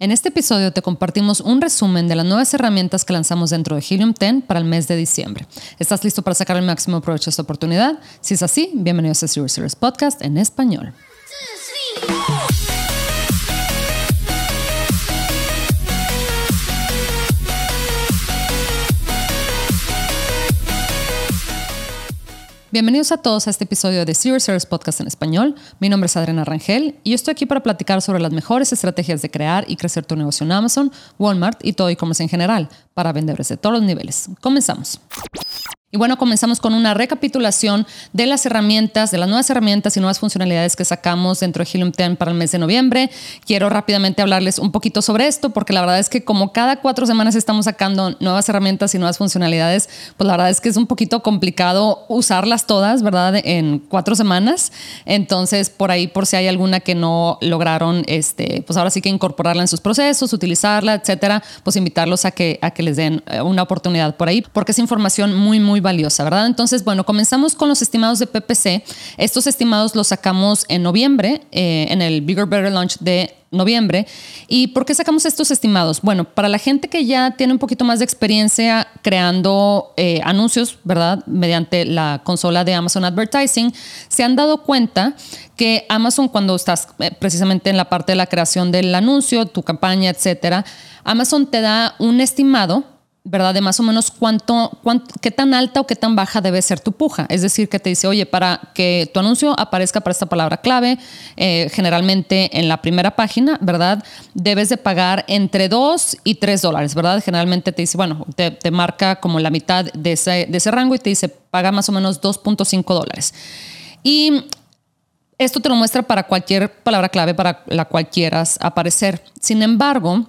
En este episodio te compartimos un resumen de las nuevas herramientas que lanzamos dentro de Helium 10 para el mes de diciembre. ¿Estás listo para sacar el máximo provecho de esta oportunidad? Si es así, bienvenidos a Zero Series Podcast en español. Bienvenidos a todos a este episodio de Zero Service Podcast en español. Mi nombre es Adriana Rangel y yo estoy aquí para platicar sobre las mejores estrategias de crear y crecer tu negocio en Amazon, Walmart y todo e-commerce en general para vendedores de todos los niveles. Comenzamos. Y bueno, comenzamos con una recapitulación de las herramientas, de las nuevas herramientas y nuevas funcionalidades que sacamos dentro de Helium 10 para el mes de noviembre. Quiero rápidamente hablarles un poquito sobre esto, porque la verdad es que como cada cuatro semanas estamos sacando nuevas herramientas y nuevas funcionalidades, pues la verdad es que es un poquito complicado usarlas todas, ¿verdad? En cuatro semanas. Entonces, por ahí, por si hay alguna que no lograron, este, pues ahora sí que incorporarla en sus procesos, utilizarla, etcétera, pues invitarlos a que, a que les den eh, una oportunidad por ahí, porque es información muy, muy valiosa, ¿verdad? Entonces, bueno, comenzamos con los estimados de PPC. Estos estimados los sacamos en noviembre, eh, en el Bigger Better Launch de noviembre. ¿Y por qué sacamos estos estimados? Bueno, para la gente que ya tiene un poquito más de experiencia creando eh, anuncios, ¿verdad? Mediante la consola de Amazon Advertising, se han dado cuenta que Amazon cuando estás eh, precisamente en la parte de la creación del anuncio, tu campaña, etcétera, Amazon te da un estimado ¿verdad? De más o menos cuánto, qué tan alta o qué tan baja debe ser tu puja. Es decir, que te dice, oye, para que tu anuncio aparezca para esta palabra clave, eh, generalmente en la primera página, ¿verdad? Debes de pagar entre 2 y 3 dólares, ¿verdad? Generalmente te dice, bueno, te, te marca como la mitad de ese, de ese rango y te dice, paga más o menos 2.5 dólares. Y esto te lo muestra para cualquier palabra clave para la cual quieras aparecer. Sin embargo,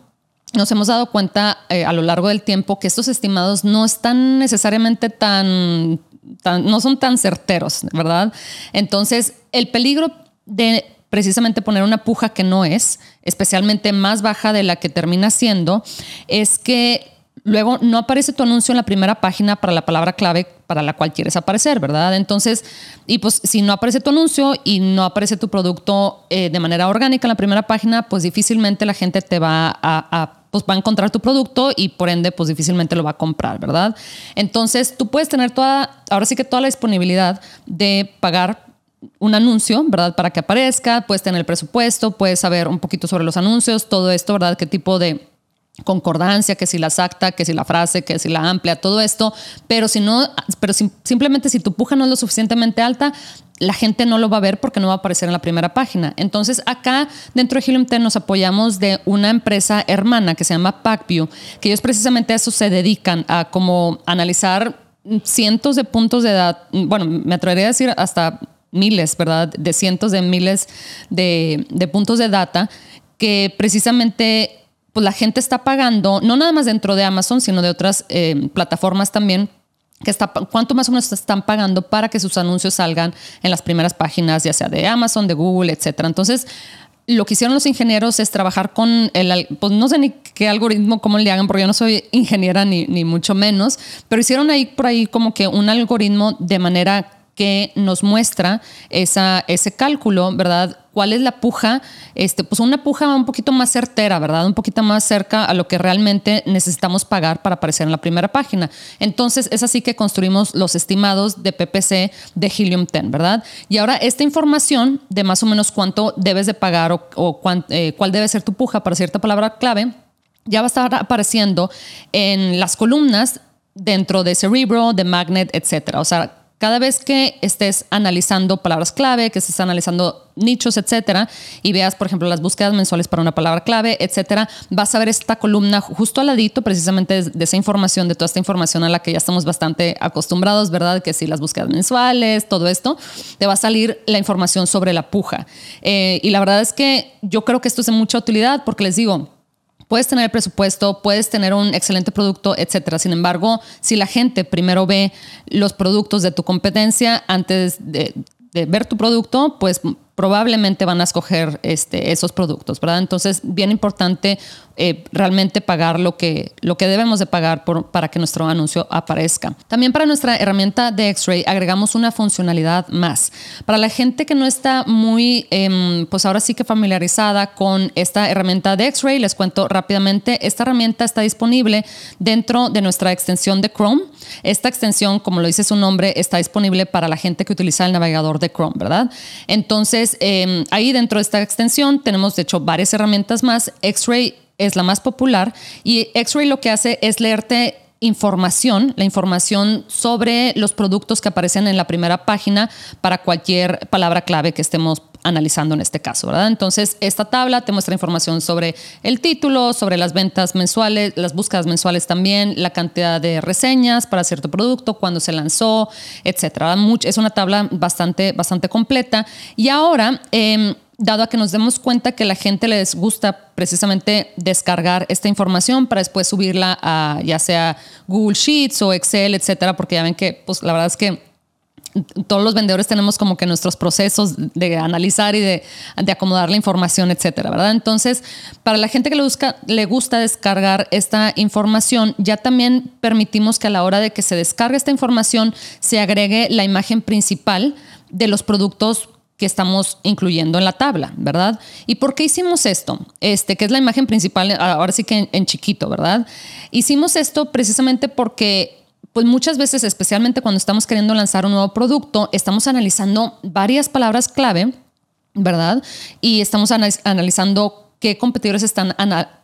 nos hemos dado cuenta eh, a lo largo del tiempo que estos estimados no están necesariamente tan, no son tan certeros, ¿verdad? Entonces, el peligro de precisamente poner una puja que no es, especialmente más baja de la que termina siendo, es que luego no aparece tu anuncio en la primera página para la palabra clave para la cual quieres aparecer, ¿verdad? Entonces, y pues si no aparece tu anuncio y no aparece tu producto eh, de manera orgánica en la primera página, pues difícilmente la gente te va a pues va a encontrar tu producto y por ende pues difícilmente lo va a comprar, ¿verdad? Entonces tú puedes tener toda, ahora sí que toda la disponibilidad de pagar un anuncio, ¿verdad? Para que aparezca, puedes tener el presupuesto, puedes saber un poquito sobre los anuncios, todo esto, ¿verdad? ¿Qué tipo de concordancia, que si la exacta, que si la frase, que si la amplia, todo esto, pero si no, pero simplemente si tu puja no es lo suficientemente alta, la gente no lo va a ver porque no va a aparecer en la primera página. Entonces, acá dentro de Helium 10 nos apoyamos de una empresa hermana que se llama Packview, que ellos precisamente a eso se dedican, a como analizar cientos de puntos de edad, bueno, me atrevería a decir hasta miles, ¿verdad? De cientos de miles de, puntos de data que precisamente pues la gente está pagando, no nada más dentro de Amazon, sino de otras eh, plataformas también que está, cuánto más o menos están pagando para que sus anuncios salgan en las primeras páginas, ya sea de Amazon, de Google, etcétera. Entonces, lo que hicieron los ingenieros es trabajar con el, pues no sé ni qué algoritmo, cómo le hagan, porque yo no soy ingeniera ni, ni mucho menos, pero hicieron ahí por ahí como que un algoritmo de manera que nos muestra ese cálculo, ¿verdad? ¿Cuál es la puja? Este, pues una puja un poquito más certera, ¿verdad? Un poquito más cerca a lo que realmente necesitamos pagar para aparecer en la primera página. Entonces, es así que construimos los estimados de PPC de Helium 10, ¿verdad? Y ahora esta información de más o menos cuánto debes de pagar o, eh, cuál debe ser tu puja para cierta palabra clave, ya va a estar apareciendo en las columnas dentro de Cerebro, de Magnet, etcétera. O sea, cada vez que estés analizando palabras clave, que estés analizando nichos, etcétera, y veas, por ejemplo, las búsquedas mensuales para una palabra clave, etcétera, vas a ver esta columna justo al ladito, precisamente de esa información, de toda esta información a la que ya estamos bastante acostumbrados, ¿verdad? Que si las búsquedas mensuales, todo esto, te va a salir la información sobre la puja. Eh, y la verdad es que yo creo que esto es de mucha utilidad porque les digo, puedes tener el presupuesto, puedes tener un excelente producto, etcétera. Sin embargo, si la gente primero ve los productos de tu competencia antes de, ver tu producto, pues probablemente van a escoger este, esos productos, ¿verdad? Entonces, bien importante eh, realmente pagar lo que, lo que debemos de pagar para que nuestro anuncio aparezca. También para nuestra herramienta de X-Ray agregamos una funcionalidad más. Para la gente que no está muy, em, pues ahora sí que familiarizada con esta herramienta de X-Ray, les cuento rápidamente, esta herramienta está disponible dentro de nuestra extensión de Chrome. Esta extensión, como lo dice su nombre, está disponible para la gente que utiliza el navegador de Chrome, ¿verdad? Entonces, Em, ahí dentro de esta extensión tenemos, de hecho, varias herramientas más. X-Ray es la más popular y X-Ray lo que hace es leerte información, la información sobre los productos que aparecen en la primera página para cualquier palabra clave que estemos analizando en este caso, ¿verdad? Entonces, esta tabla te muestra información sobre el título, sobre las ventas mensuales, las búsquedas mensuales también, la cantidad de reseñas para cierto producto, cuándo se lanzó, etcétera. Es una tabla bastante, bastante completa. Y ahora, eh, dado a que nos demos cuenta que la gente les gusta precisamente descargar esta información para después subirla a ya sea Google Sheets o Excel, etcétera, porque ya ven que pues la verdad es que todos los vendedores tenemos como que nuestros procesos de analizar y de, acomodar la información, etcétera, ¿verdad? Entonces, para la gente que le, busca, le gusta descargar esta información, ya también permitimos que a la hora de que se descargue esta información se agregue la imagen principal de los productos que estamos incluyendo en la tabla, ¿verdad? ¿Y por qué hicimos esto? Este, que es la imagen principal, ahora sí que en, chiquito, ¿verdad? Hicimos esto precisamente porque pues muchas veces, especialmente cuando estamos queriendo lanzar un nuevo producto, estamos analizando varias palabras clave, ¿verdad? Y estamos analizando qué competidores están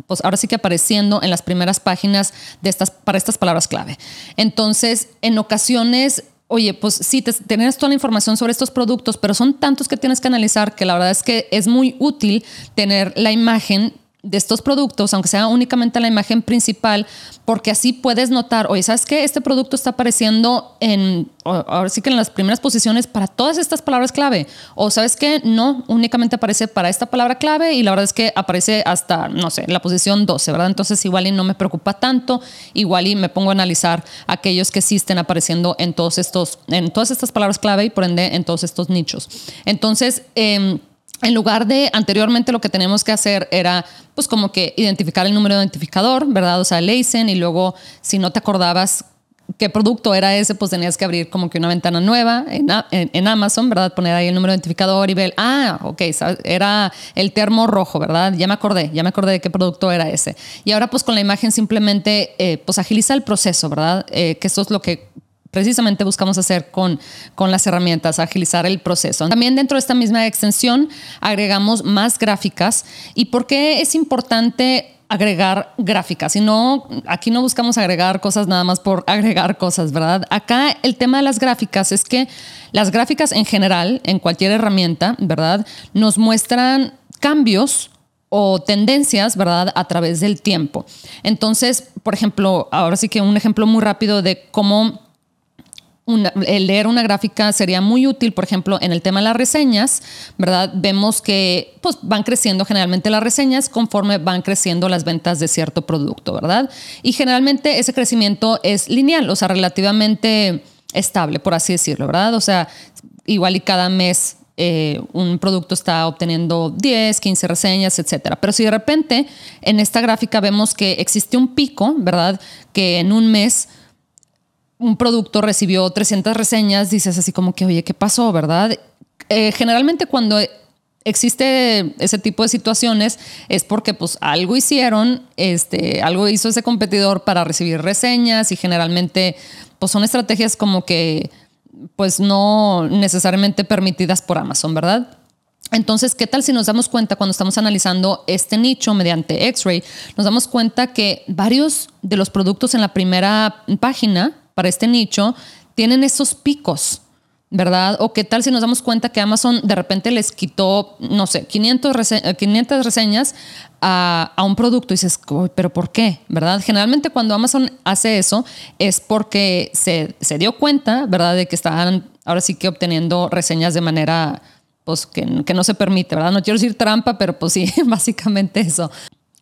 pues ahora sí que apareciendo en las primeras páginas de estas, para estas palabras clave. Entonces, en ocasiones oye, pues sí, te, tienes toda la información sobre estos productos, pero son tantos que tienes que analizar que la verdad es que es muy útil tener la imagen de estos productos, aunque sea únicamente la imagen principal, porque así puedes notar, oye, ¿sabes qué? Este producto está apareciendo en, ahora sí que en las primeras posiciones para todas estas palabras clave. O ¿sabes qué? No, únicamente aparece para esta palabra clave y la verdad es que aparece hasta, no sé, la posición 12, ¿verdad? Entonces igual y no me preocupa tanto, igual y me pongo a analizar aquellos que sí estén apareciendo en todos estos, en todas estas palabras clave y por ende en todos estos nichos. Entonces, eh, en lugar de anteriormente lo que tenemos que hacer era pues como que identificar el número de identificador, ¿verdad? O sea, el ASIN y luego si no te acordabas qué producto era ese, pues tenías que abrir como que una ventana nueva en, Amazon, ¿verdad? Poner ahí el número de identificador y ver, ah, ok, era el termo rojo, ¿verdad? Ya me acordé, ya me acordé de qué producto era ese. Y ahora pues con la imagen simplemente eh, pues agiliza el proceso, ¿verdad? Eh, que eso es lo que precisamente buscamos hacer con, con las herramientas, agilizar el proceso. También dentro de esta misma extensión agregamos más gráficas. ¿Y por qué es importante agregar gráficas, y no, aquí no buscamos agregar cosas nada más por agregar cosas, ¿verdad? Acá el tema de las gráficas es que las gráficas en general, en cualquier herramienta, ¿verdad? Nos muestran cambios o tendencias, ¿verdad? A través del tiempo. Entonces, por ejemplo, ahora sí que un ejemplo muy rápido de cómo el leer una gráfica sería muy útil, por ejemplo, en el tema de las reseñas, ¿verdad? Vemos que pues, van creciendo generalmente las reseñas conforme van creciendo las ventas de cierto producto, ¿verdad? Y generalmente ese crecimiento es lineal, o sea, relativamente estable, por así decirlo, ¿verdad? O sea, igual y cada mes eh, un producto está obteniendo 10, 15 reseñas, etcétera. Pero si de repente en esta gráfica vemos que existe un pico, ¿verdad? Que en un mes un producto recibió 300 reseñas, dices así como que, oye, ¿qué pasó, verdad? Eh, generalmente cuando existe ese tipo de situaciones es porque pues algo hicieron, este, algo hizo ese competidor para recibir reseñas y generalmente pues son estrategias como que pues no necesariamente permitidas por Amazon, ¿verdad? Entonces, ¿qué tal si nos damos cuenta cuando estamos analizando este nicho mediante X-Ray? Nos damos cuenta que varios de los productos en la primera página para este nicho tienen esos picos, ¿verdad? O qué tal si nos damos cuenta que Amazon de repente les quitó, no sé, 500, 500 reseñas a, un producto y dices, pero ¿por qué? ¿Verdad? Generalmente cuando Amazon hace eso es porque se, dio cuenta, ¿verdad? De que estaban ahora sí que obteniendo reseñas de manera pues que, que, no se permite, ¿verdad? No quiero decir trampa, pero pues sí, básicamente eso.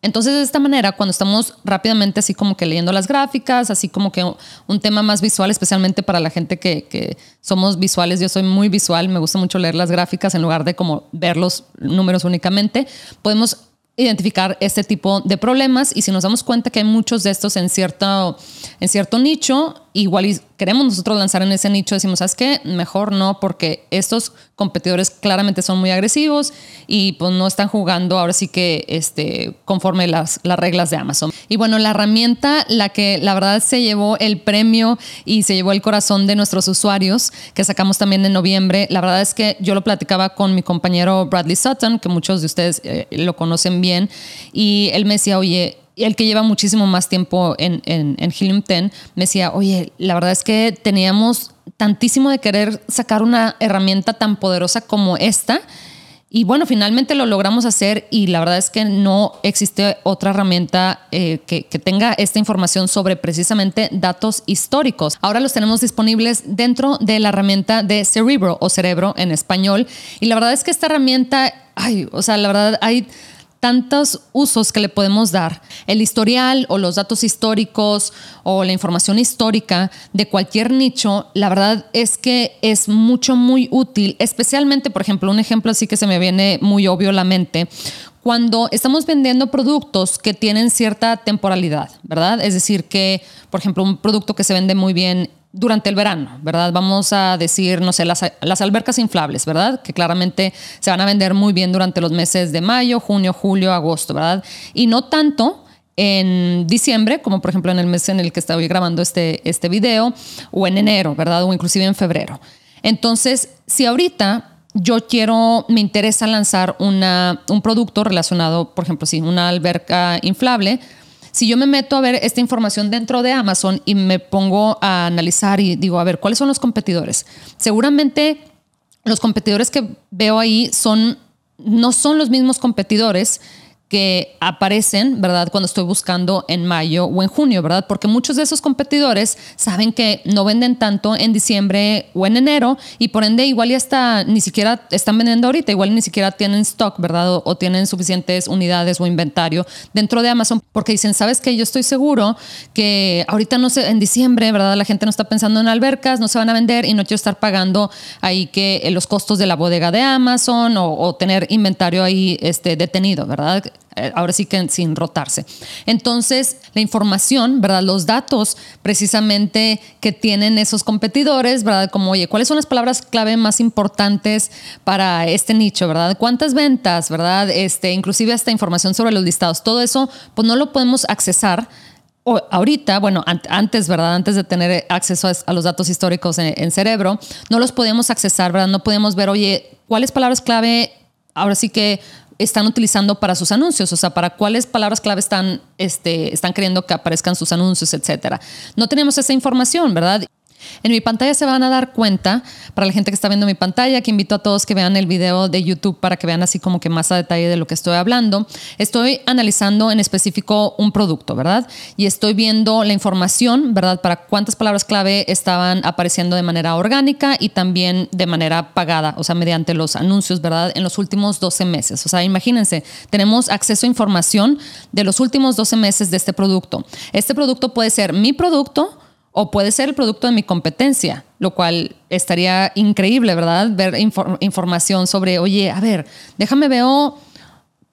Entonces, de esta manera, cuando estamos rápidamente así como que leyendo las gráficas, así como que un tema más visual, especialmente para la gente que, somos visuales, yo soy muy visual, me gusta mucho leer las gráficas en lugar de como ver los números únicamente, podemos identificar este tipo de problemas y si nos damos cuenta que hay muchos de estos en cierto, en cierto nicho, igual queremos nosotros lanzar en ese nicho, decimos, ¿sabes qué? Mejor no, porque estos competidores claramente son muy agresivos y pues no están jugando ahora sí que este, conforme las, las reglas de Amazon. Y bueno, la herramienta, la que la verdad se llevó el premio y se llevó el corazón de nuestros usuarios, que sacamos también en noviembre, la verdad es que yo lo platicaba con mi compañero Bradley Sutton, que muchos de ustedes eh, lo conocen bien, y él me decía, oye, el que lleva muchísimo más tiempo en, en, en Helium 10, me decía, oye, la verdad es que teníamos tantísimo de querer sacar una herramienta tan poderosa como esta. Y bueno, finalmente lo logramos hacer y la verdad es que no existe otra herramienta eh, que, que, tenga esta información sobre precisamente datos históricos. Ahora los tenemos disponibles dentro de la herramienta de Cerebro o Cerebro en español. Y la verdad es que esta herramienta, ay, o sea, la verdad hay tantos usos que le podemos dar. El historial o los datos históricos o la información histórica de cualquier nicho, la verdad es que es mucho, muy útil, especialmente, por ejemplo, un ejemplo así que se me viene muy obvio a la mente, cuando estamos vendiendo productos que tienen cierta temporalidad, ¿verdad? Es decir, que, por ejemplo, un producto que se vende muy bien durante el verano, ¿verdad? Vamos a decir, no sé, las, las, albercas inflables, ¿verdad? Que claramente se van a vender muy bien durante los meses de mayo, junio, julio, agosto, ¿verdad? Y no tanto en diciembre, como por ejemplo en el mes en el que estoy grabando este, este video, o en enero, ¿verdad? O inclusive en febrero. Entonces, si ahorita yo quiero, me interesa lanzar una, un producto relacionado, por ejemplo, si una alberca inflable, si yo me meto a ver esta información dentro de Amazon y me pongo a analizar y digo, a ver, ¿cuáles son los competidores? Seguramente los competidores que veo ahí son, no son los mismos competidores que aparecen, ¿verdad? Cuando estoy buscando en mayo o en junio, ¿verdad? Porque muchos de esos competidores saben que no venden tanto en diciembre o en enero y por ende igual ya está, ni siquiera están vendiendo ahorita, igual ni siquiera tienen stock, ¿verdad? O, tienen suficientes unidades o inventario dentro de Amazon porque dicen, ¿sabes qué? Yo estoy seguro que ahorita no sé, en diciembre, ¿verdad? La gente no está pensando en albercas, no se van a vender y no quiero estar pagando ahí que eh, los costos de la bodega de Amazon o, o tener inventario ahí este, detenido, ¿verdad? Eh, ahora sí que sin rotarse. Entonces, la información, ¿verdad? Los datos precisamente que tienen esos competidores, ¿verdad? Como, oye, ¿cuáles son las palabras clave más importantes para este nicho, ¿verdad? ¿Cuántas ventas, ¿verdad? Este, inclusive hasta información sobre los listados. Todo eso, pues no lo podemos accesar o ahorita, bueno, antes, ¿verdad? Antes de tener acceso a, los datos históricos en, cerebro, no los podíamos accesar, ¿verdad? No podíamos ver, oye, ¿cuáles palabras clave ahora sí que están utilizando para sus anuncios, o sea, para cuáles palabras clave están, este, están queriendo que aparezcan sus anuncios, etcétera. No tenemos esa información, ¿verdad? En mi pantalla se van a dar cuenta, para la gente que está viendo mi pantalla, que invito a todos que vean el video de YouTube para que vean así como que más a detalle de lo que estoy hablando. Estoy analizando en específico un producto, ¿verdad? Y estoy viendo la información, ¿verdad? Para cuántas palabras clave estaban apareciendo de manera orgánica y también de manera pagada, o sea, mediante los anuncios, ¿verdad? En los últimos 12 meses. O sea, imagínense, tenemos acceso a información de los últimos 12 meses de este producto. Este producto puede ser mi producto, o puede ser el producto de mi competencia, lo cual estaría increíble, ¿verdad? Ver información sobre, oye, a ver, déjame ver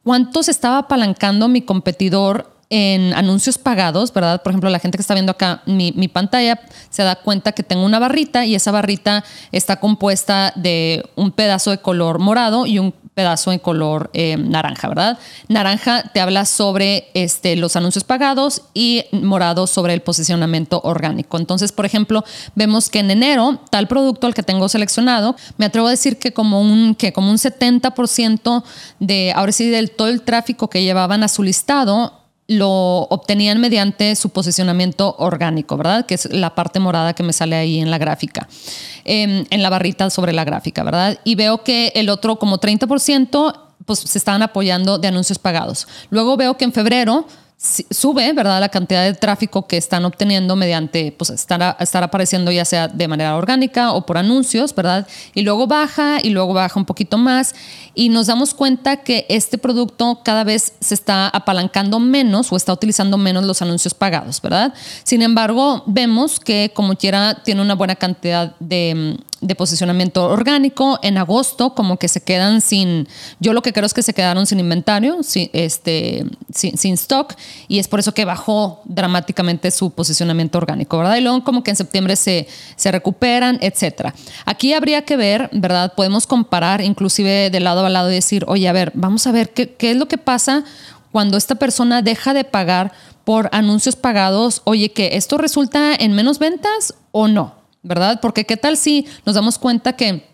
cuánto se estaba apalancando mi competidor en anuncios pagados, ¿verdad? Por ejemplo, la gente que está viendo acá mi, mi, pantalla se da cuenta que tengo una barrita y esa barrita está compuesta de un pedazo de color morado y un pedazo en color eh, naranja, ¿verdad? Naranja te habla sobre este, los anuncios pagados y morado sobre el posicionamiento orgánico. Entonces, por ejemplo, vemos que en enero tal producto al que tengo seleccionado, me atrevo a decir que como un, que como un 70% de, ahora sí, del todo el tráfico que llevaban a su listado lo obtenían mediante su posicionamiento orgánico, ¿verdad? Que es la parte morada que me sale ahí en la gráfica, em, en la barrita sobre la gráfica, ¿verdad? Y veo que el otro como 30% pues se estaban apoyando de anuncios pagados. Luego veo que en febrero sube, ¿verdad? La cantidad de tráfico que están obteniendo mediante, pues, estar, estar apareciendo ya sea de manera orgánica o por anuncios, ¿verdad? Y luego baja y luego baja un poquito más y nos damos cuenta que este producto cada vez se está apalancando menos o está utilizando menos los anuncios pagados, ¿verdad? Sin embargo, vemos que como quiera tiene una buena cantidad de, de posicionamiento orgánico. En agosto, como que se quedan sin, yo lo que creo es que se quedaron sin inventario, sin, este, sin, stock, y es por eso que bajó dramáticamente su posicionamiento orgánico, ¿verdad? Y luego como que en septiembre se, se recuperan, etcétera. Aquí habría que ver, ¿verdad? Podemos comparar inclusive de lado a lado y decir, oye, a ver, vamos a ver qué, qué es lo que pasa cuando esta persona deja de pagar por anuncios pagados, oye, que esto resulta en menos ventas o no, ¿verdad? Porque qué tal si nos damos cuenta que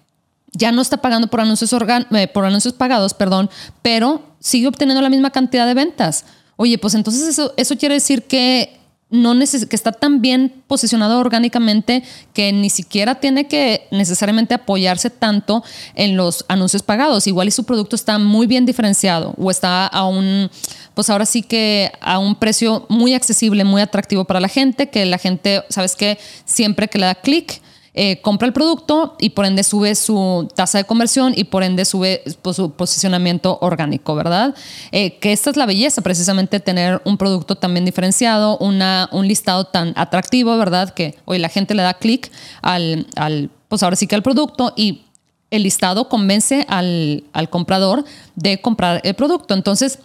ya no está pagando por anuncios, eh, por anuncios pagados, perdón, pero sigue obteniendo la misma cantidad de ventas. Oye, pues entonces eso, eso quiere decir que no que está tan bien posicionado orgánicamente que ni siquiera tiene que necesariamente apoyarse tanto en los anuncios pagados. Igual y su producto está muy bien diferenciado o está a un, pues ahora sí que a un precio muy accesible, muy atractivo para la gente, que la gente, ¿sabes qué? Siempre que le da clic, eh, compra el producto y por ende sube su tasa de conversión y por ende sube pues, su posicionamiento orgánico, ¿verdad? Eh, que esta es la belleza, precisamente tener un producto también diferenciado, una, un listado tan atractivo, ¿verdad? Que hoy la gente le da clic al, al, pues ahora sí que al producto y el listado convence al, al comprador de comprar el producto. Entonces,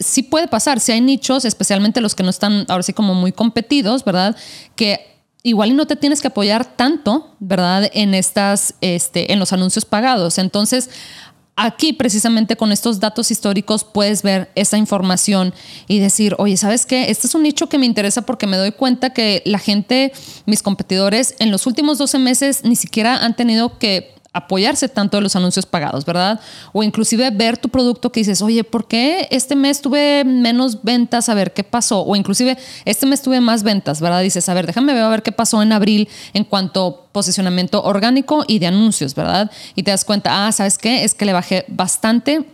sí puede pasar, si hay nichos, especialmente los que no están ahora sí como muy competidos, ¿verdad? Que igual y no te tienes que apoyar tanto, ¿verdad? En estas, este, en los anuncios pagados. Entonces, aquí precisamente con estos datos históricos puedes ver esa información y decir, oye, ¿sabes qué? Este es un nicho que me interesa porque me doy cuenta que la gente, mis competidores, en los últimos 12 meses ni siquiera han tenido que apoyarse tanto de los anuncios pagados, ¿verdad? O inclusive ver tu producto que dices, oye, ¿por qué este mes tuve menos ventas? A ver qué pasó. O inclusive este mes tuve más ventas, ¿verdad? Dices, a ver, déjame ver a ver qué pasó en abril en cuanto a posicionamiento orgánico y de anuncios, ¿verdad? Y te das cuenta, ah, ¿sabes qué? Es que le bajé bastante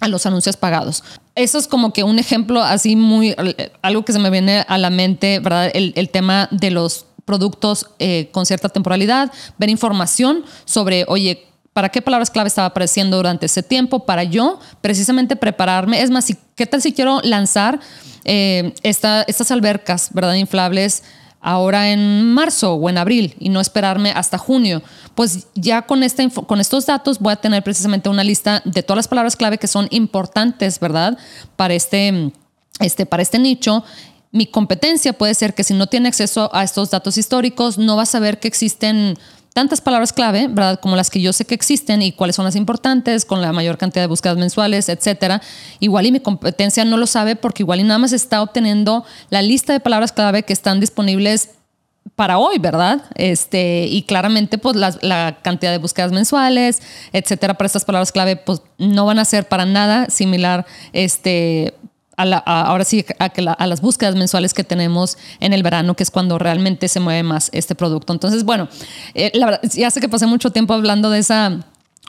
a los anuncios pagados. Eso es como que un ejemplo así muy, algo que se me viene a la mente, ¿verdad? El tema de los productos eh, con cierta temporalidad, ver información sobre, oye, ¿para qué palabras clave estaba apareciendo durante ese tiempo? Para yo precisamente prepararme. Es más, ¿qué tal si quiero lanzar eh, estas albercas, ¿verdad? Inflables ahora en marzo o en abril y no esperarme hasta junio, pues ya con, esta, con estos datos voy a tener precisamente una lista de todas las palabras clave que son importantes, ¿verdad? Para este, este, para este nicho mi competencia puede ser que si no tiene acceso a estos datos históricos, no va a saber que existen tantas palabras clave, ¿verdad? Como las que yo sé que existen y cuáles son las importantes, con la mayor cantidad de búsquedas mensuales, etcétera. Igual y mi competencia no lo sabe porque igual y nada más está obteniendo la lista de palabras clave que están disponibles para hoy, ¿verdad? Este, y claramente, pues la, cantidad de búsquedas mensuales, etcétera, para estas palabras clave, pues no van a ser para nada similar, este, ahora sí a, las búsquedas mensuales que tenemos en el verano, que es cuando realmente se mueve más este producto. Entonces, bueno, eh, ya sé que pasé mucho tiempo hablando de esa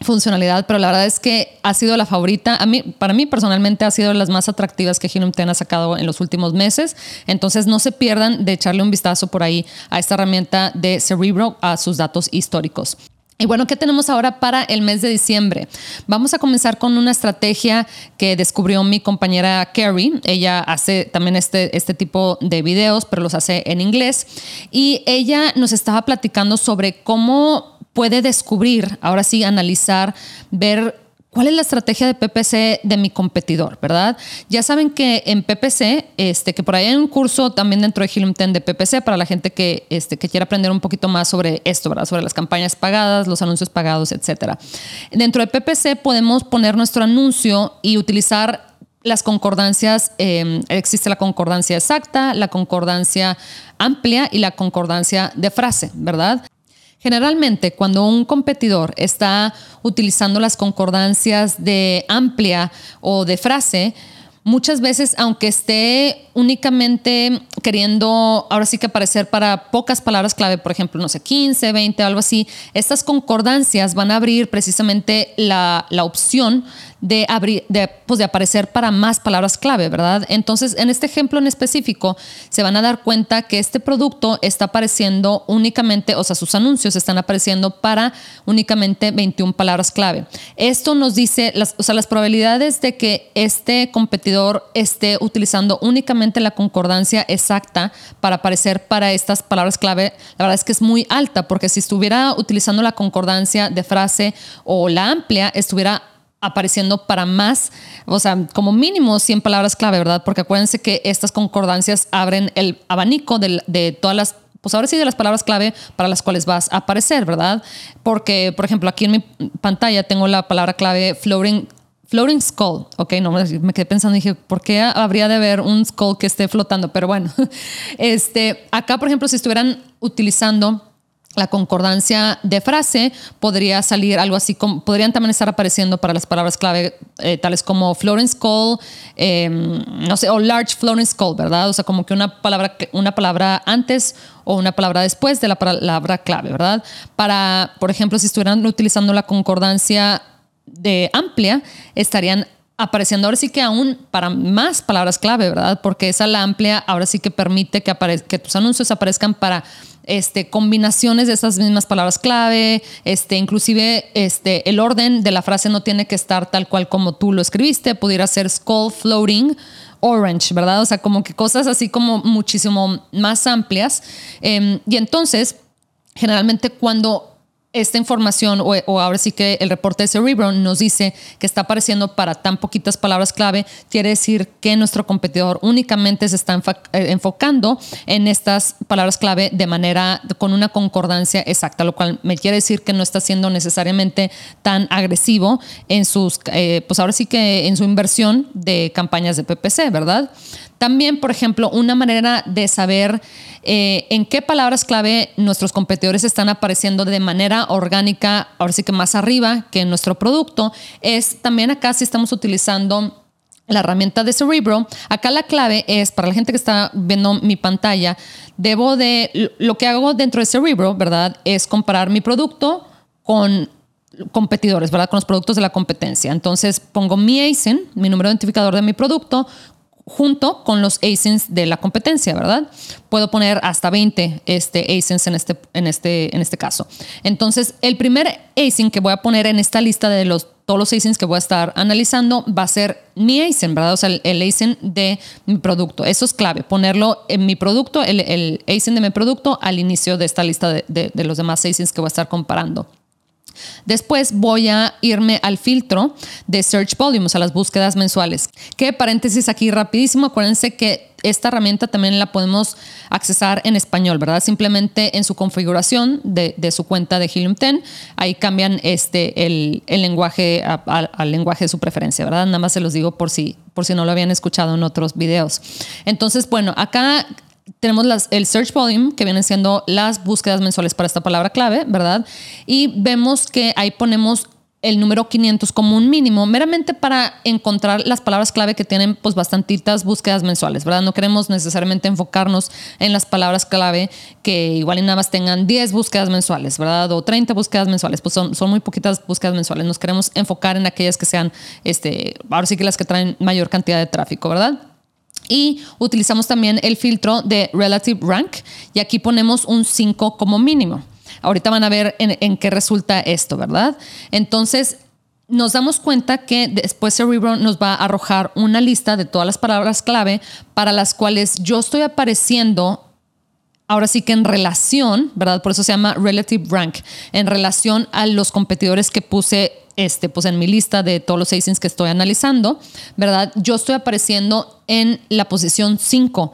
funcionalidad, pero la verdad es que ha sido la favorita. A mí, para mí personalmente ha sido las más atractivas que Helium 10 ha sacado en los últimos meses. Entonces no se pierdan de echarle un vistazo por ahí a esta herramienta de Cerebro, a sus datos históricos. Y bueno, ¿qué tenemos ahora para el mes de diciembre? Vamos a comenzar con una estrategia que descubrió mi compañera Carrie. Ella hace también este, este tipo de videos, pero los hace en inglés. Y ella nos estaba platicando sobre cómo puede descubrir, ahora sí, analizar, ver ¿Cuál es la estrategia de PPC de mi competidor, verdad? Ya saben que en PPC, este, que por ahí hay un curso también dentro de Helium 10 de PPC para la gente que, este, que quiera aprender un poquito más sobre esto, ¿verdad? Sobre las campañas pagadas, los anuncios pagados, etcétera. Dentro de PPC podemos poner nuestro anuncio y utilizar las concordancias, em, existe la concordancia exacta, la concordancia amplia y la concordancia de frase, ¿verdad? Generalmente, cuando un competidor está utilizando las concordancias de amplia o de frase, muchas veces, aunque esté únicamente queriendo ahora sí que aparecer para pocas palabras clave, por ejemplo, no sé, 15, 20, algo así, estas concordancias van a abrir precisamente la, la opción de, abrir, de, pues de aparecer para más palabras clave, ¿verdad? Entonces, en este ejemplo en específico, se van a dar cuenta que este producto está apareciendo únicamente, o sea, sus anuncios están apareciendo para únicamente 21 palabras clave. Esto nos dice, o sea, las probabilidades de que este competidor esté utilizando únicamente la concordancia exacta para aparecer para estas palabras clave, la verdad es que es muy alta, porque si estuviera utilizando la concordancia de frase o la amplia, estuviera apareciendo para más, o sea, como mínimo 100 palabras clave, ¿verdad? Porque acuérdense que estas concordancias abren el abanico de, todas las pues ahora sí de las palabras clave para las cuales vas a aparecer, ¿verdad? Porque, por ejemplo, aquí en mi pantalla tengo la palabra clave floating, floating skull, ok, no, me quedé pensando, dije, ¿por qué habría de haber un skull que esté flotando? Pero bueno, este, acá, por ejemplo, si estuvieran utilizando la concordancia de frase podría salir algo así como podrían también estar apareciendo para las palabras clave eh, tales como Florence Call em, no sé o large Florence Call verdad o sea como que una palabra una palabra antes o una palabra después de la palabra clave verdad para por ejemplo si estuvieran utilizando la concordancia de amplia estarían apareciendo ahora sí que aún para más palabras clave verdad porque esa la amplia ahora sí que permite que, que tus anuncios aparezcan para este, combinaciones de esas mismas palabras clave, este, inclusive este, el orden de la frase no tiene que estar tal cual como tú lo escribiste, pudiera ser skull floating orange, ¿verdad? O sea, como que cosas así como muchísimo más amplias. Em, y entonces, generalmente cuando esta información o, ahora sí que el reporte de Cerebro nos dice que está apareciendo para tan poquitas palabras clave, quiere decir que nuestro competidor únicamente se está eh, enfocando en estas palabras clave de manera con una concordancia exacta, lo cual me quiere decir que no está siendo necesariamente tan agresivo en sus, eh, pues ahora sí que en su inversión de campañas de PPC, ¿verdad? También, por ejemplo, una manera de saber eh, en qué palabras clave nuestros competidores están apareciendo de manera orgánica, ahora sí que más arriba que en nuestro producto, es también acá si estamos utilizando la herramienta de Cerebro. Acá la clave es, para la gente que está viendo mi pantalla, debo de, lo que hago dentro de Cerebro, ¿verdad? Es comparar mi producto con competidores, ¿verdad? Con los productos de la competencia. Entonces pongo mi ASIN, mi número identificador de mi producto, junto con los ASINs de la competencia, ¿verdad? Puedo poner hasta 20 este, ASINs en este, en, este, en este caso. Entonces, el primer ASIN que voy a poner en esta lista de los, todos los ASINs que voy a estar analizando va a ser mi ASIN, ¿verdad? O sea, el, ASIN de mi producto. Eso es clave, ponerlo en mi producto, el, el ASIN de mi producto al inicio de esta lista de, de los demás ASINs que voy a estar comparando. Después voy a irme al filtro de Search Volumes, a las búsquedas mensuales. Que paréntesis aquí rapidísimo, acuérdense que esta herramienta también la podemos accesar en español, ¿verdad? Simplemente en su configuración de, su cuenta de Helium 10, ahí cambian este, el, lenguaje al lenguaje de su preferencia, ¿verdad? Nada más se los digo por si, por si no lo habían escuchado en otros videos. Entonces, bueno, acá tenemos las, el search volume, que vienen siendo las búsquedas mensuales para esta palabra clave, ¿verdad? Y vemos que ahí ponemos el número 500 como un mínimo, meramente para encontrar las palabras clave que tienen pues bastantitas búsquedas mensuales, ¿verdad? No queremos necesariamente enfocarnos en las palabras clave que igual y nada más tengan 10 búsquedas mensuales, ¿verdad? O 30 búsquedas mensuales, pues son, son muy poquitas búsquedas mensuales. Nos queremos enfocar en aquellas que sean, este, ahora sí que las que traen mayor cantidad de tráfico, ¿verdad? Y utilizamos también el filtro de Relative Rank y aquí ponemos un 5 como mínimo. Ahorita van a ver en, qué resulta esto, ¿verdad? Entonces, nos damos cuenta que después Cerebro nos va a arrojar una lista de todas las palabras clave para las cuales yo estoy apareciendo ahora sí que en relación, ¿verdad? Por eso se llama relative rank, en relación a los competidores que puse este, pues en mi lista de todos los ASINs que estoy analizando, ¿verdad? Yo estoy apareciendo en la posición 5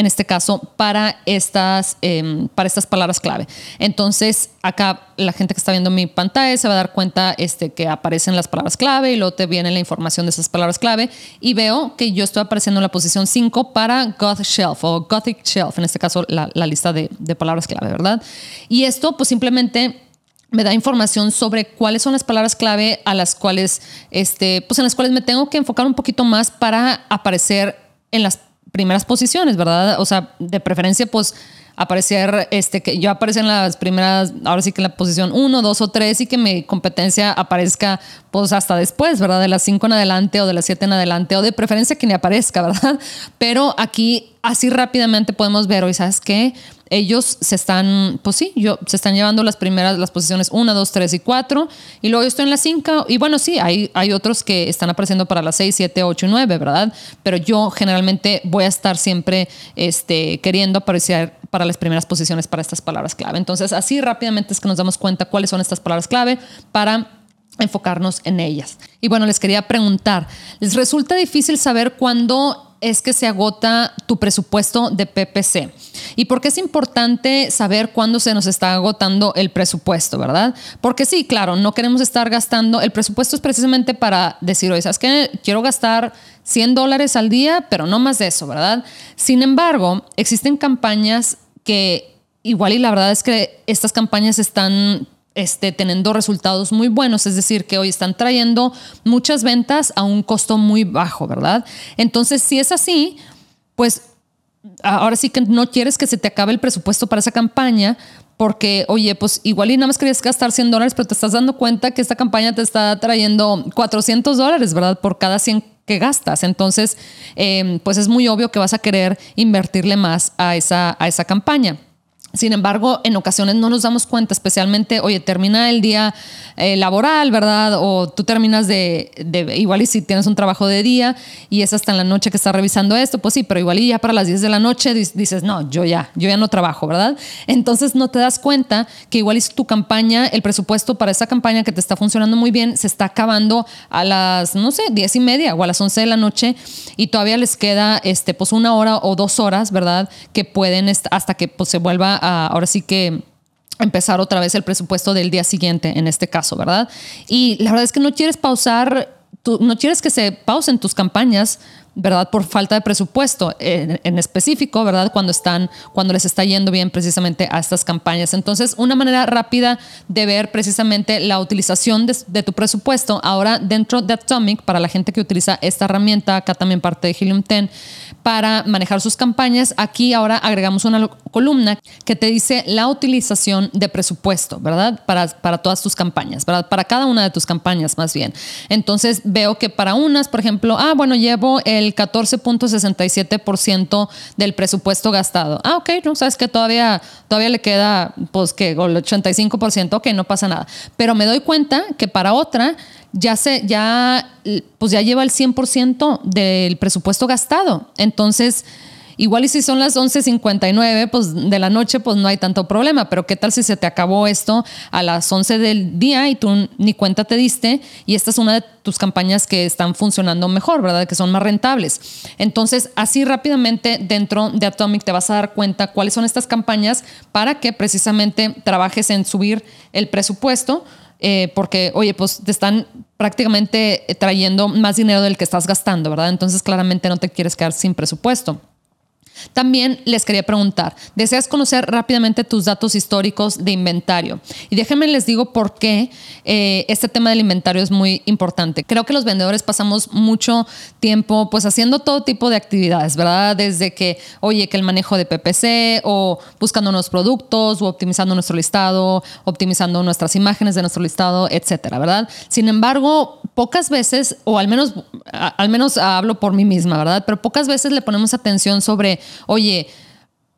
en este caso, para estas, em, para estas palabras clave. Entonces, acá la gente que está viendo mi pantalla se va a dar cuenta este, que aparecen las palabras clave y luego te viene la información de esas palabras clave y veo que yo estoy apareciendo en la posición 5 para Goth Shelf o Gothic Shelf, en este caso la, lista de, de palabras clave, ¿verdad? Y esto pues simplemente me da información sobre cuáles son las palabras clave a las cuales, este, pues en las cuales me tengo que enfocar un poquito más para aparecer en las primeras posiciones, ¿verdad? O sea, de preferencia, pues aparecer, este, que yo aparezca en las primeras, ahora sí que en la posición 1, 2 o 3 y que mi competencia aparezca pues hasta después, ¿verdad? De las 5 en adelante o de las 7 en adelante o de preferencia que ni aparezca, ¿verdad? Pero aquí así rápidamente podemos ver, hoy, ¿sabes qué? Ellos se están, pues sí, yo, se están llevando las primeras, las posiciones 1, 2, 3 y 4, y luego yo estoy en la 5, y bueno, sí, hay, hay otros que están apareciendo para las 6, 7, 8 y 9, ¿verdad? Pero yo generalmente voy a estar siempre este, queriendo aparecer para las primeras posiciones para estas palabras clave. Entonces, así rápidamente es que nos damos cuenta cuáles son estas palabras clave para enfocarnos en ellas. Y bueno, les quería preguntar, ¿les resulta difícil saber cuándo es que se agota tu presupuesto de PPC. ¿Y por qué es importante saber cuándo se nos está agotando el presupuesto, verdad? Porque sí, claro, no queremos estar gastando. El presupuesto es precisamente para decir, oye, ¿sabes qué? Quiero gastar 100 dólares al día, pero no más de eso, ¿verdad? Sin embargo, existen campañas que igual y la verdad es que estas campañas están este, teniendo resultados muy buenos, es decir, que hoy están trayendo muchas ventas a un costo muy bajo, ¿verdad? Entonces, si es así, pues ahora sí que no quieres que se te acabe el presupuesto para esa campaña, porque, oye, pues igual y nada más querías gastar 100 dólares, pero te estás dando cuenta que esta campaña te está trayendo 400 dólares, ¿verdad? Por cada 100 que gastas. Entonces, em, pues es muy obvio que vas a querer invertirle más a esa, a esa campaña. Sin embargo, en ocasiones no nos damos cuenta, especialmente, oye, termina el día eh, laboral, ¿verdad? O tú terminas de, igual y si tienes un trabajo de día y es hasta en la noche que estás revisando esto, pues sí, pero igual y ya para las 10 de la noche dices, no, yo ya, yo ya no trabajo, ¿verdad? Entonces no te das cuenta que igual es tu campaña, el presupuesto para esa campaña que te está funcionando muy bien, se está acabando a las, no sé, 10 y media o a las 11 de la noche y todavía les queda, este, pues una hora o dos horas, ¿verdad? Que pueden, hasta que pues, se vuelva ahora sí que empezar otra vez el presupuesto del día siguiente, en este caso, ¿verdad? Y la verdad es que no quieres pausar, no quieres que se pausen tus campañas ¿verdad? Por falta de presupuesto en, específico, ¿verdad? Cuando están, cuando les está yendo bien precisamente a estas campañas. Entonces, una manera rápida de ver precisamente la utilización de, tu presupuesto ahora dentro de Atomic, para la gente que utiliza esta herramienta, acá también parte de Helium 10, para manejar sus campañas, aquí ahora agregamos una columna que te dice la utilización de presupuesto, ¿verdad? Para, para todas tus campañas, ¿verdad? Para cada una de tus campañas, más bien. Entonces, veo que para unas, por ejemplo, ah, bueno, llevo el 14.67% del presupuesto gastado. Ah, ok, no, sabes que todavía, todavía le queda, pues que el 85%, ok, no pasa nada. Pero me doy cuenta que para otra ya se, ya, pues ya lleva el 100% del presupuesto gastado. Entonces, Igual y si son las 11.59 pues de la noche, pues no hay tanto problema, pero ¿qué tal si se te acabó esto a las 11 del día y tú ni cuenta te diste y esta es una de tus campañas que están funcionando mejor, ¿verdad? Que son más rentables. Entonces, así rápidamente dentro de Atomic te vas a dar cuenta cuáles son estas campañas para que precisamente trabajes en subir el presupuesto. Eh, porque, oye, pues te están prácticamente trayendo más dinero del que estás gastando, ¿verdad? Entonces, claramente no te quieres quedar sin presupuesto. También les quería preguntar, ¿deseas conocer rápidamente tus datos históricos de inventario? Y déjenme les digo por qué eh, este tema del inventario es muy importante. Creo que los vendedores pasamos mucho tiempo pues haciendo todo tipo de actividades, ¿verdad? Desde que, oye, que el manejo de PPC o buscando nuevos productos o optimizando nuestro listado, optimizando nuestras imágenes de nuestro listado, etcétera, ¿verdad? Sin embargo, pocas veces, o al menos, al menos hablo por mí misma, ¿verdad? Pero pocas veces le ponemos atención sobre oye,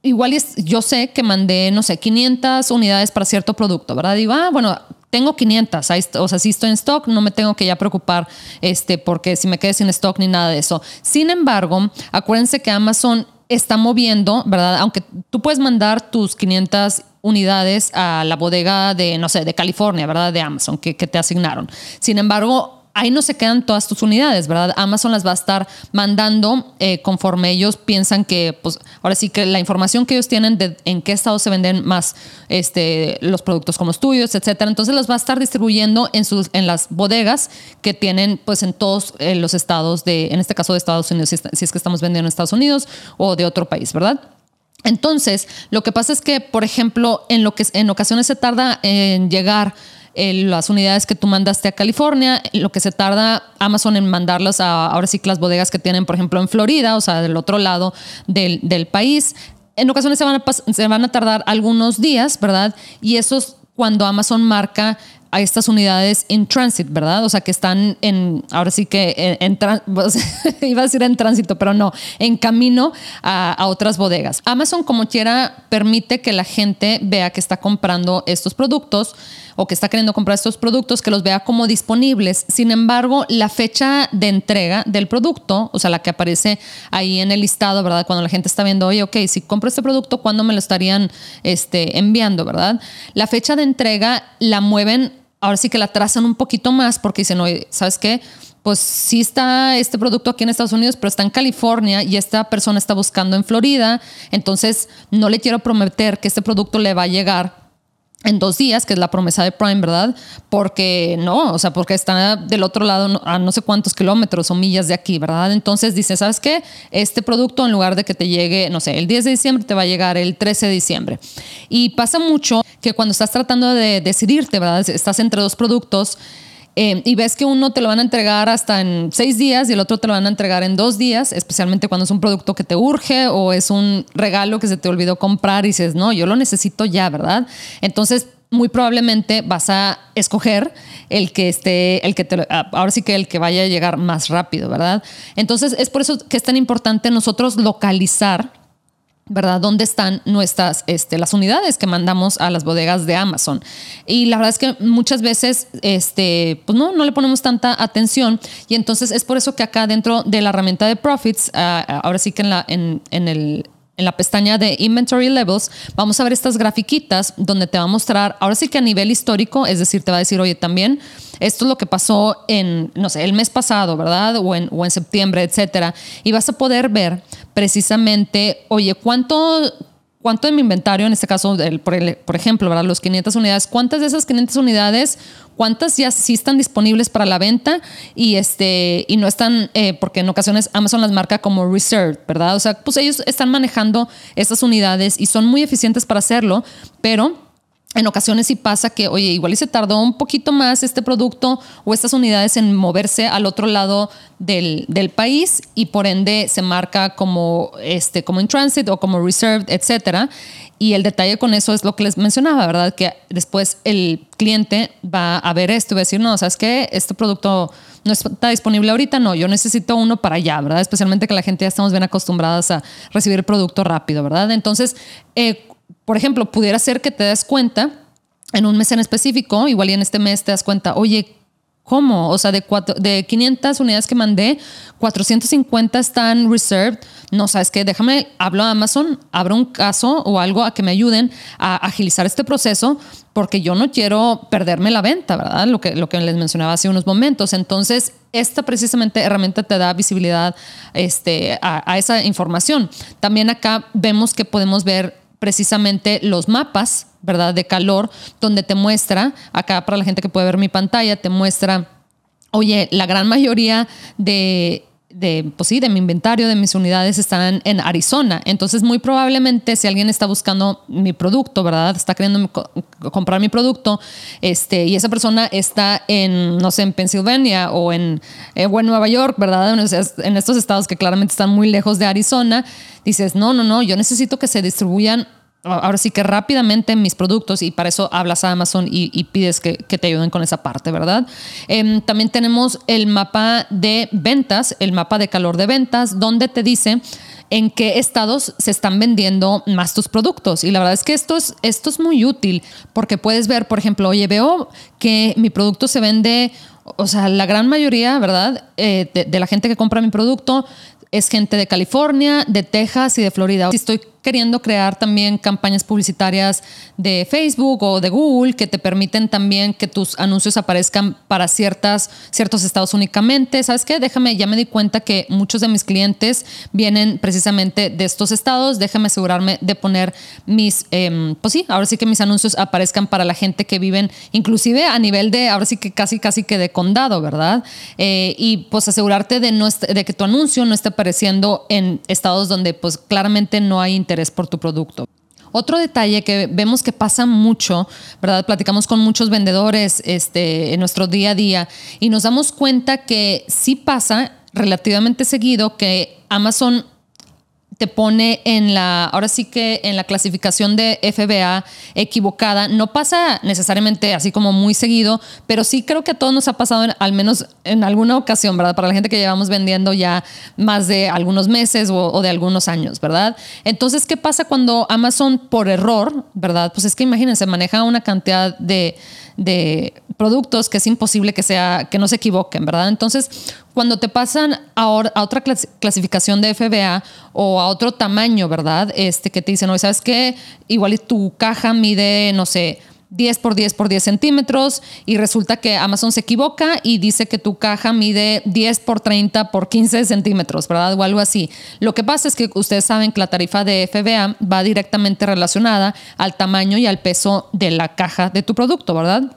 igual yo sé que mandé, no sé, 500 unidades para cierto producto, ¿verdad? Digo, ah, bueno, tengo 500, o sea, si estoy en stock, no me tengo que ya preocupar este, porque si me quedé sin stock ni nada de eso. Sin embargo, acuérdense que Amazon está moviendo, ¿verdad? Aunque tú puedes mandar tus 500 unidades a la bodega de, no sé, de California, ¿verdad? De Amazon, que te asignaron. Sin embargo, ahí no se quedan todas tus unidades, ¿verdad? Amazon las va a estar mandando eh, conforme ellos piensan que, pues, ahora sí que la información que ellos tienen de en qué estado se venden más este, los productos como los tuyos, etcétera. Entonces los va a estar distribuyendo en, sus, en las bodegas que tienen, pues, en todos eh, los estados de, en este caso de Estados Unidos, si, si es que estamos vendiendo en Estados Unidos o de otro país, ¿verdad? Entonces, lo que pasa es que, por ejemplo, en lo que en ocasiones se tarda en llegar las unidades que tú mandaste a California, lo que se tarda Amazon en mandarlas a ahora sí que las bodegas que tienen, por ejemplo, en Florida, o sea, del otro lado del, del país en ocasiones se van, a se van a tardar algunos días, ¿verdad? Y eso es cuando Amazon marca a estas unidades in transit, ¿verdad? O sea, que están en, ahora sí que en, iba a decir en tránsito, pero no, en camino a, a, otras bodegas. Amazon, como quiera, permite que la gente vea que está comprando estos productos o que está queriendo comprar estos productos, que los vea como disponibles. Sin embargo, la fecha de entrega del producto, o sea, la que aparece ahí en el listado, ¿verdad? Cuando la gente está viendo, oye, ok, si compro este producto, ¿cuándo me lo estarían este, enviando, ¿verdad? La fecha de entrega la mueven, ahora sí que la trazan un poquito más porque dicen, oye, ¿sabes qué? pues sí está este producto aquí en Estados Unidos, pero está en California y esta persona está buscando en Florida, entonces no le quiero prometer que este producto le va a llegar en dos días, que es la promesa de Prime, ¿verdad? Porque no, o sea, porque está del otro lado a no sé cuántos kilómetros o millas de aquí, ¿verdad? Entonces dice, ¿sabes qué? Este producto en lugar de que te llegue, no sé, el 10 de diciembre, te va a llegar el 13 de diciembre. Y pasa mucho que cuando estás tratando de decidirte, ¿verdad? Estás entre dos productos eh, y ves que uno te lo van a entregar hasta en seis días y el otro te lo van a entregar en dos días, especialmente cuando es un producto que te urge o es un regalo que se te olvidó comprar y dices, no, yo lo necesito ya, ¿verdad? Entonces, muy probablemente vas a escoger el que esté, el que te, ah, ahora sí que el que vaya a llegar más rápido, ¿verdad? Entonces, es por eso que es tan importante nosotros localizar ¿verdad? ¿Dónde están nuestras, este, las unidades que mandamos a las bodegas de Amazon? Y la verdad es que muchas veces, este, pues no, no le ponemos tanta atención y entonces es por eso que acá dentro de la herramienta de Profits, ah, ahora sí que en, la, en, en el en la pestaña de Inventory Levels, vamos a ver estas grafiquitas donde te va a mostrar, ahora sí que a nivel histórico, es decir, te va a decir, oye, también esto es lo que pasó en, no sé, el mes pasado, ¿verdad? O en, o en septiembre, etcétera. Y vas a poder ver precisamente, oye, ¿cuánto, cuánto de mi inventario, en este caso, por, por, ejemplo, ¿verdad? los 500 unidades, cuántas de esas 500 unidades, cuántas ya sí están disponibles para la venta y, este, y no están, eh, porque en ocasiones Amazon las marca como reserved, ¿verdad? O sea, pues ellos están manejando estas unidades y son muy eficientes para hacerlo, pero en ocasiones sí pasa que, oye, igual y se tardó un poquito más este producto o estas unidades en moverse al otro lado del, del, país y por ende se marca como, este, como in transit o como reserved, etcétera. Y el detalle con eso es lo que les mencionaba, ¿verdad? Que después el cliente va a ver esto y va a decir, no, ¿sabes qué? Este producto no está disponible ahorita, no, yo necesito uno para allá, ¿verdad? Especialmente que la gente ya estamos bien acostumbradas a recibir producto rápido, ¿verdad? Entonces, eh, por ejemplo, pudiera ser que te des cuenta en un mes en específico, igual y en este mes te das cuenta, oye, ¿cómo? O sea, de, cuatro, de 500 unidades que mandé, 450 están reserved. No, ¿sabes qué? Déjame, hablo a Amazon, abro un caso o algo a que me ayuden a agilizar este proceso porque yo no quiero perderme la venta, ¿verdad? Lo que, lo que les mencionaba hace unos momentos. Entonces, esta precisamente herramienta te da visibilidad este, a, a esa información. También acá vemos que podemos ver precisamente los mapas, ¿verdad? De calor, donde te muestra, acá para la gente que puede ver mi pantalla, te muestra, oye, la gran mayoría de de, pues sí, de mi inventario, de mis unidades están en Arizona. Entonces, muy probablemente si alguien está buscando mi producto, ¿verdad? Está queriendo comprar mi producto, este, y esa persona está en, no sé, en Pensilvania o en, eh, o en Nueva York, ¿verdad? En estos estados que claramente están muy lejos de Arizona, dices, no, no, no, yo necesito que se distribuyan ahora sí que rápidamente mis productos y para eso hablas a Amazon y, pides que, te ayuden con esa parte, ¿verdad? Em, también tenemos el mapa de ventas, el mapa de calor de ventas, donde te dice en qué estados se están vendiendo más tus productos. Y la verdad es que esto es, esto es muy útil porque puedes ver, por ejemplo, oye, veo que mi producto se vende, o sea, la gran mayoría, ¿verdad? Eh, de, de la gente que compra mi producto es gente de California, de Texas y de Florida. Si estoy queriendo crear también campañas publicitarias de Facebook o de Google que te permiten también que tus anuncios aparezcan para ciertas, ciertos estados únicamente. ¿Sabes qué? Déjame, ya me di cuenta que muchos de mis clientes vienen precisamente de estos estados. Déjame asegurarme de poner mis, em, pues sí, ahora sí que mis anuncios aparezcan para la gente que viven, inclusive a nivel de, ahora sí que casi, casi que de condado, ¿verdad? Eh, y pues asegurarte de, no de que tu anuncio no esté apareciendo en estados donde pues claramente no hay interés por tu producto. Otro detalle que vemos que pasa mucho, ¿verdad? Platicamos con muchos vendedores este, en nuestro día a día y nos damos cuenta que sí pasa relativamente seguido que Amazon te pone en la, ahora sí que en la clasificación de FBA equivocada. No pasa necesariamente así como muy seguido, pero sí creo que a todos nos ha pasado al menos en alguna ocasión, ¿verdad? Para la gente que llevamos vendiendo ya más de algunos meses o, o de algunos años, ¿verdad? Entonces, ¿qué pasa cuando Amazon por error, ¿verdad? Pues es que imagínense, maneja una cantidad de de productos que es imposible que, sea, que no se equivoquen, ¿verdad? Entonces, cuando te pasan a, a otra clasificación de FBA o a otro tamaño, ¿verdad? Este, que te dicen, no, ¿sabes qué? Igual tu caja mide, no sé, 10 por 10 por 10 centímetros y resulta que Amazon se equivoca y dice que tu caja mide 10 por 30 por 15 centímetros, ¿verdad? O algo así. Lo que pasa es que ustedes saben que la tarifa de FBA va directamente relacionada al tamaño y al peso de la caja de tu producto, ¿verdad?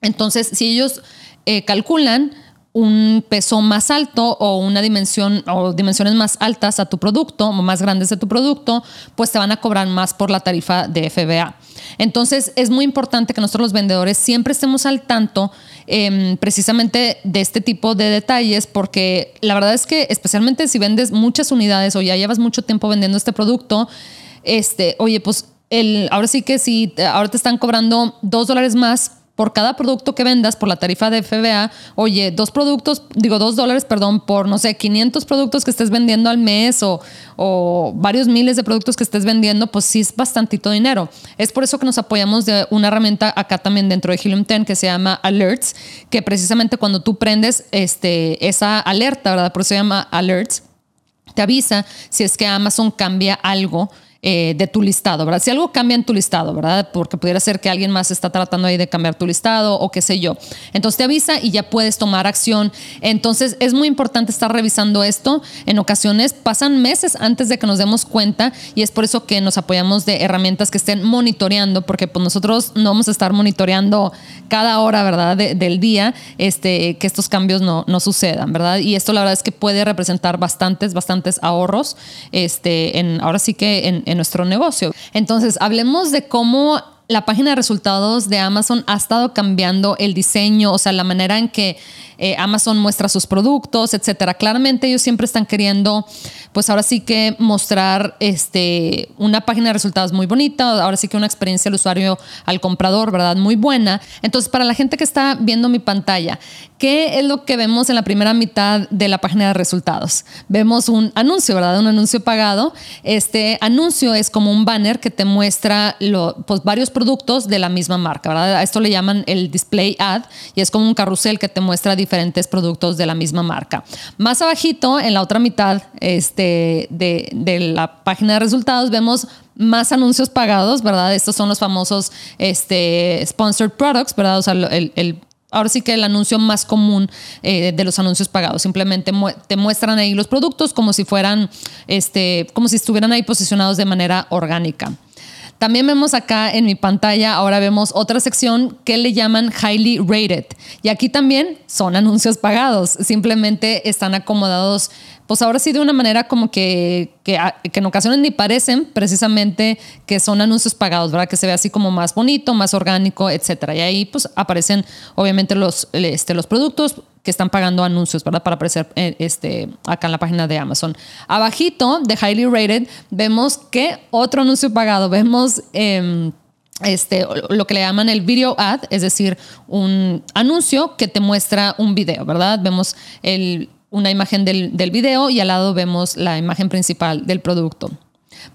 Entonces, si ellos eh, calculan un peso más alto o una dimensión o dimensiones más altas a tu producto o más grandes de tu producto, pues te van a cobrar más por la tarifa de FBA. Entonces es muy importante que nosotros los vendedores siempre estemos al tanto em, precisamente de este tipo de detalles porque la verdad es que especialmente si vendes muchas unidades o ya llevas mucho tiempo vendiendo este producto, este, oye, pues el, ahora sí que si ahora te están cobrando dos dólares más por cada producto que vendas por la tarifa de FBA, oye, dos productos, digo dos dólares, perdón, por no sé, 500 productos que estés vendiendo al mes o, varios miles de productos que estés vendiendo, pues sí es bastantito dinero. Es por eso que nos apoyamos de una herramienta acá también dentro de Helium 10 que se llama Alerts, que precisamente cuando tú prendes este, esa alerta, ¿verdad? Por eso se llama Alerts, te avisa si es que Amazon cambia algo eh, de tu listado, ¿verdad? Si algo cambia en tu listado, ¿verdad? Porque pudiera ser que alguien más está tratando ahí de cambiar tu listado o qué sé yo. Entonces te avisa y ya puedes tomar acción. Entonces es muy importante estar revisando esto. En ocasiones pasan meses antes de que nos demos cuenta y es por eso que nos apoyamos de herramientas que estén monitoreando, porque pues nosotros no vamos a estar monitoreando cada hora, ¿verdad? del día, este, que estos cambios no, no sucedan, ¿verdad? Y esto la verdad es que puede representar bastantes, bastantes ahorros, este, ahora sí que en en nuestro negocio. Entonces, hablemos de cómo la página de resultados de Amazon ha estado cambiando el diseño, o sea, la manera en que eh, Amazon muestra sus productos, etcétera. Claramente ellos siempre están queriendo, pues ahora sí que mostrar este, una página de resultados muy bonita, ahora sí que una experiencia del usuario al comprador, ¿verdad? Muy buena. Entonces, para la gente que está viendo mi pantalla, ¿qué es lo que vemos en la primera mitad de la página de resultados? Vemos un anuncio, ¿verdad? Un anuncio pagado. Este anuncio es como un banner que te muestra pues, varios productos de la misma marca, ¿verdad? A esto le llaman el display ad y es como un carrusel que te muestra diferentes productos de la misma marca. Más abajito, en la otra mitad este, de, la página de resultados, vemos más anuncios pagados, ¿verdad? Estos son los famosos este, sponsored products, ¿verdad? O sea, el, ahora sí que el anuncio más común eh, de los anuncios pagados. Simplemente te muestran ahí los productos como si fueran, este, como si estuvieran ahí posicionados de manera orgánica. También vemos acá en mi pantalla, ahora vemos otra sección que le llaman Highly Rated. Y aquí también son anuncios pagados. Simplemente están acomodados, pues ahora sí de una manera como que, que, en ocasiones ni parecen precisamente que son anuncios pagados, ¿verdad? Que se ve así como más bonito, más orgánico, etcétera. Y ahí pues aparecen obviamente los, este, los productos, que están pagando anuncios, ¿verdad? Para aparecer eh, este, acá en la página de Amazon. Abajito de Highly Rated vemos que otro anuncio pagado, vemos... Em, este, lo que le llaman el video ad, es decir, un anuncio que te muestra un video, ¿verdad? Vemos el, una imagen del, del video y al lado vemos la imagen principal del producto.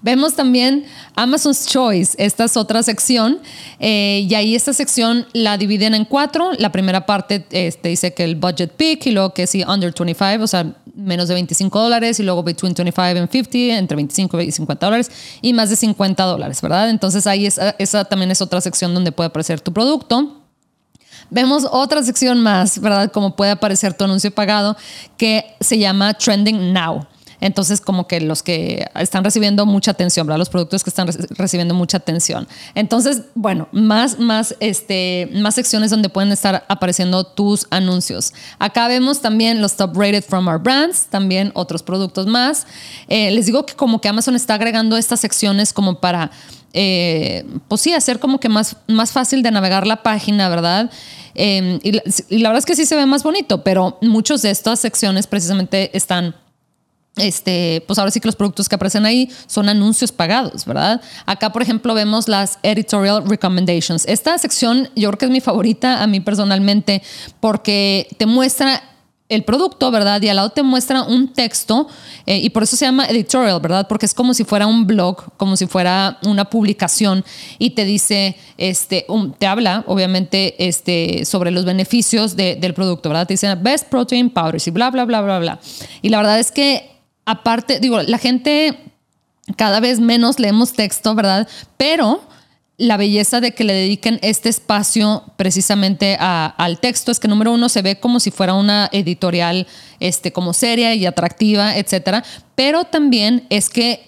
Vemos también Amazon's Choice, esta es otra sección, eh, y ahí esta sección la dividen en cuatro. La primera parte este, dice que el budget pick, y luego que sí, under 25, o sea, menos de 25 dólares, y luego between 25 and 50, entre 25 y 50 dólares, y más de 50 dólares, ¿verdad? Entonces ahí esa, esa también es otra sección donde puede aparecer tu producto. Vemos otra sección más, ¿verdad? Como puede aparecer tu anuncio pagado, que se llama Trending Now. Entonces, como que los que están recibiendo mucha atención, ¿verdad? Los productos que están recibiendo mucha atención. Entonces, bueno, más, más, este, más secciones donde pueden estar apareciendo tus anuncios. Acá vemos también los top rated from our brands, también otros productos más. Eh, les digo que como que Amazon está agregando estas secciones como para, eh, pues sí, hacer como que más, más fácil de navegar la página, ¿verdad? Eh, y, y la verdad es que sí se ve más bonito, pero muchas de estas secciones precisamente están este, pues ahora sí que los productos que aparecen ahí son anuncios pagados, ¿verdad? Acá, por ejemplo, vemos las editorial recommendations. Esta sección yo creo que es mi favorita a mí personalmente porque te muestra el producto, ¿verdad? Y al lado te muestra un texto eh, y por eso se llama editorial, ¿verdad? Porque es como si fuera un blog, como si fuera una publicación y te dice, este, te habla, obviamente, este, sobre los beneficios del producto, ¿verdad? Te dice best protein powders y bla, bla, bla, bla, bla. Y la verdad es que aparte, digo, la gente cada vez menos leemos texto, ¿verdad? Pero la belleza de que le dediquen este espacio precisamente al texto es que número uno se ve como si fuera una editorial este, como seria y atractiva, etcétera, pero también es que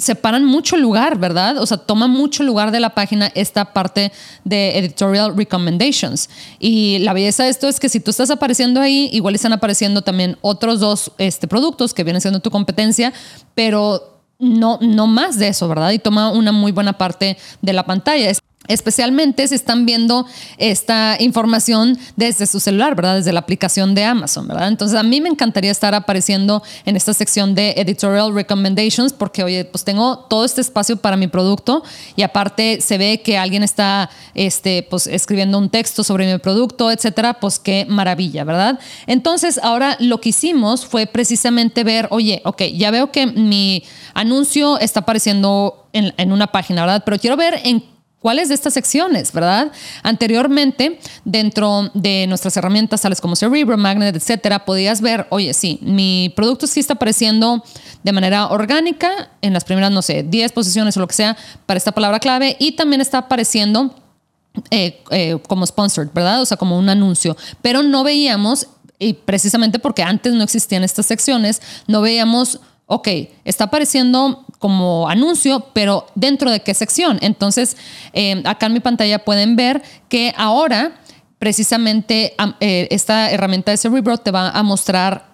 separan mucho lugar, ¿verdad? O sea, toma mucho lugar de la página esta parte de editorial recommendations. Y la belleza de esto es que si tú estás apareciendo ahí, igual están apareciendo también otros dos este, productos que vienen siendo tu competencia, pero no, no más de eso, ¿verdad? Y toma una muy buena parte de la pantalla especialmente si están viendo esta información desde su celular, ¿verdad? Desde la aplicación de Amazon, ¿verdad? Entonces a mí me encantaría estar apareciendo en esta sección de editorial recommendations porque, oye, pues tengo todo este espacio para mi producto y aparte se ve que alguien está, este, pues escribiendo un texto sobre mi producto, etcétera, pues qué maravilla, ¿verdad? Entonces ahora lo que hicimos fue precisamente ver, oye, ok, ya veo que mi anuncio está apareciendo en, en una página, ¿verdad? Pero quiero ver en ¿Cuáles de estas secciones, verdad? Anteriormente, dentro de nuestras herramientas tales como Cerebro, Magnet, etcétera, podías ver, oye, sí, mi producto sí está apareciendo de manera orgánica en las primeras, no sé, 10 posiciones o lo que sea para esta palabra clave y también está apareciendo eh, eh, como sponsored, ¿verdad? O sea, como un anuncio, pero no veíamos, y precisamente porque antes no existían estas secciones, no veíamos ok, está apareciendo como anuncio, pero dentro de qué sección. Entonces, eh, acá en mi pantalla pueden ver que ahora precisamente eh, esta herramienta de Cerebro te va a mostrar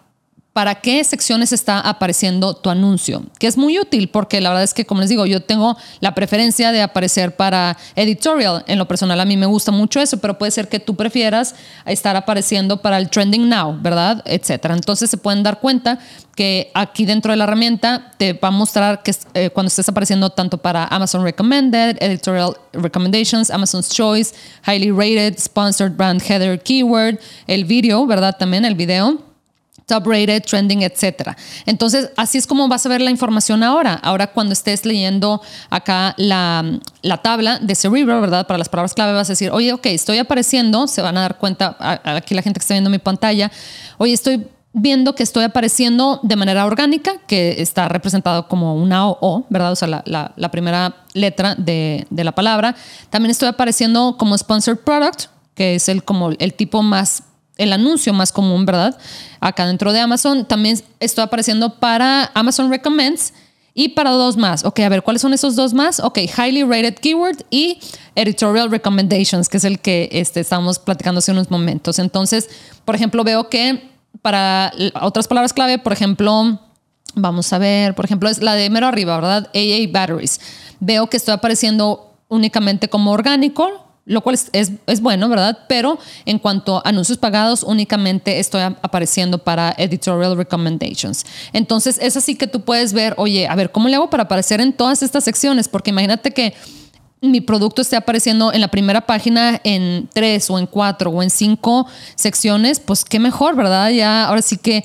para qué secciones está apareciendo tu anuncio, que es muy útil porque la verdad es que, como les digo, yo tengo la preferencia de aparecer para editorial. En lo personal, a mí me gusta mucho eso, pero puede ser que tú prefieras estar apareciendo para el trending now, ¿verdad? Etcétera. Entonces se pueden dar cuenta que aquí dentro de la herramienta te va a mostrar que eh, cuando estés apareciendo tanto para Amazon Recommended, Editorial Recommendations, Amazon's Choice, Highly Rated, Sponsored Brand Header Keyword, el video, ¿verdad? También el video top rated, trending, etcétera. Entonces, así es como vas a ver la información ahora. Ahora, cuando estés leyendo acá la, la tabla de Cerebro, ¿verdad? Para las palabras clave vas a decir, oye, ok, estoy apareciendo, se van a dar cuenta, aquí la gente que está viendo mi pantalla, oye, estoy viendo que estoy apareciendo de manera orgánica, que está representado como una O, ¿verdad? O sea, la, la, la primera letra de, de, la palabra. También estoy apareciendo como sponsored product, que es el, como el tipo más el anuncio más común, ¿verdad? Acá dentro de Amazon también estoy apareciendo para Amazon Recommends y para dos más. Ok, a ver, ¿cuáles son esos dos más? Ok, Highly Rated Keyword y Editorial Recommendations, que es el que este, estamos platicando hace unos momentos. Entonces, por ejemplo, veo que para otras palabras clave, por ejemplo, vamos a ver, por ejemplo, es la de mero arriba, ¿verdad? AA Batteries. Veo que estoy apareciendo únicamente como orgánico, lo cual es, es, bueno, ¿verdad? Pero en cuanto a anuncios pagados, únicamente estoy apareciendo para editorial recommendations. Entonces, es así que tú puedes ver, oye, a ver, ¿cómo le hago para aparecer en todas estas secciones? Porque imagínate que mi producto esté apareciendo en la primera página en tres o en cuatro o en cinco secciones, pues qué mejor, ¿verdad? Ya ahora sí que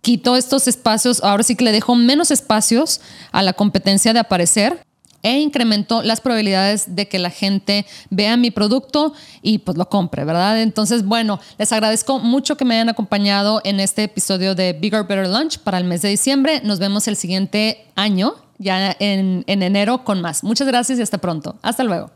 quito estos espacios, ahora sí que le dejo menos espacios a la competencia de aparecer e incrementó las probabilidades de que la gente vea mi producto y pues lo compre, ¿verdad? Entonces, bueno, les agradezco mucho que me hayan acompañado en este episodio de Bigger Better Lunch para el mes de diciembre. Nos vemos el siguiente año, ya en, en enero, con más. Muchas gracias y hasta pronto. Hasta luego.